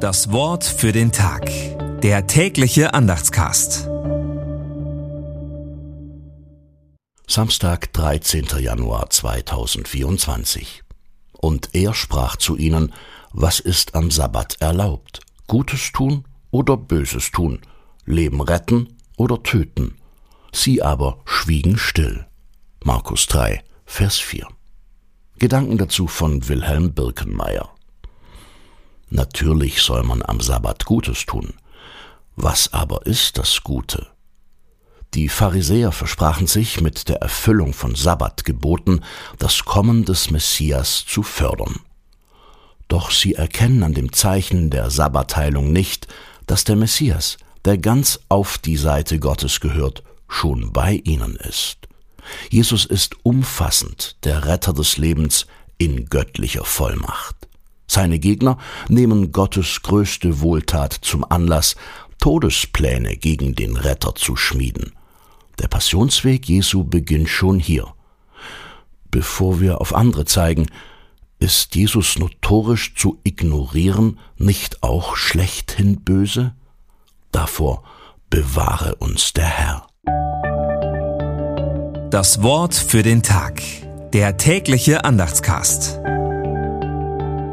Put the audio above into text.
Das Wort für den Tag. Der tägliche Andachtscast. Samstag, 13. Januar 2024. Und er sprach zu ihnen, was ist am Sabbat erlaubt? Gutes tun oder Böses tun? Leben retten oder töten? Sie aber schwiegen still. Markus 3, Vers 4. Gedanken dazu von Wilhelm Birkenmeier. Natürlich soll man am Sabbat Gutes tun. Was aber ist das Gute? Die Pharisäer versprachen sich mit der Erfüllung von Sabbatgeboten das Kommen des Messias zu fördern. Doch sie erkennen an dem Zeichen der Sabbatheilung nicht, dass der Messias, der ganz auf die Seite Gottes gehört, schon bei ihnen ist. Jesus ist umfassend der Retter des Lebens in göttlicher Vollmacht. Seine Gegner nehmen Gottes größte Wohltat zum Anlass, Todespläne gegen den Retter zu schmieden. Der Passionsweg Jesu beginnt schon hier. Bevor wir auf andere zeigen, ist Jesus notorisch zu ignorieren nicht auch schlechthin böse? Davor bewahre uns der Herr. Das Wort für den Tag. Der tägliche Andachtscast.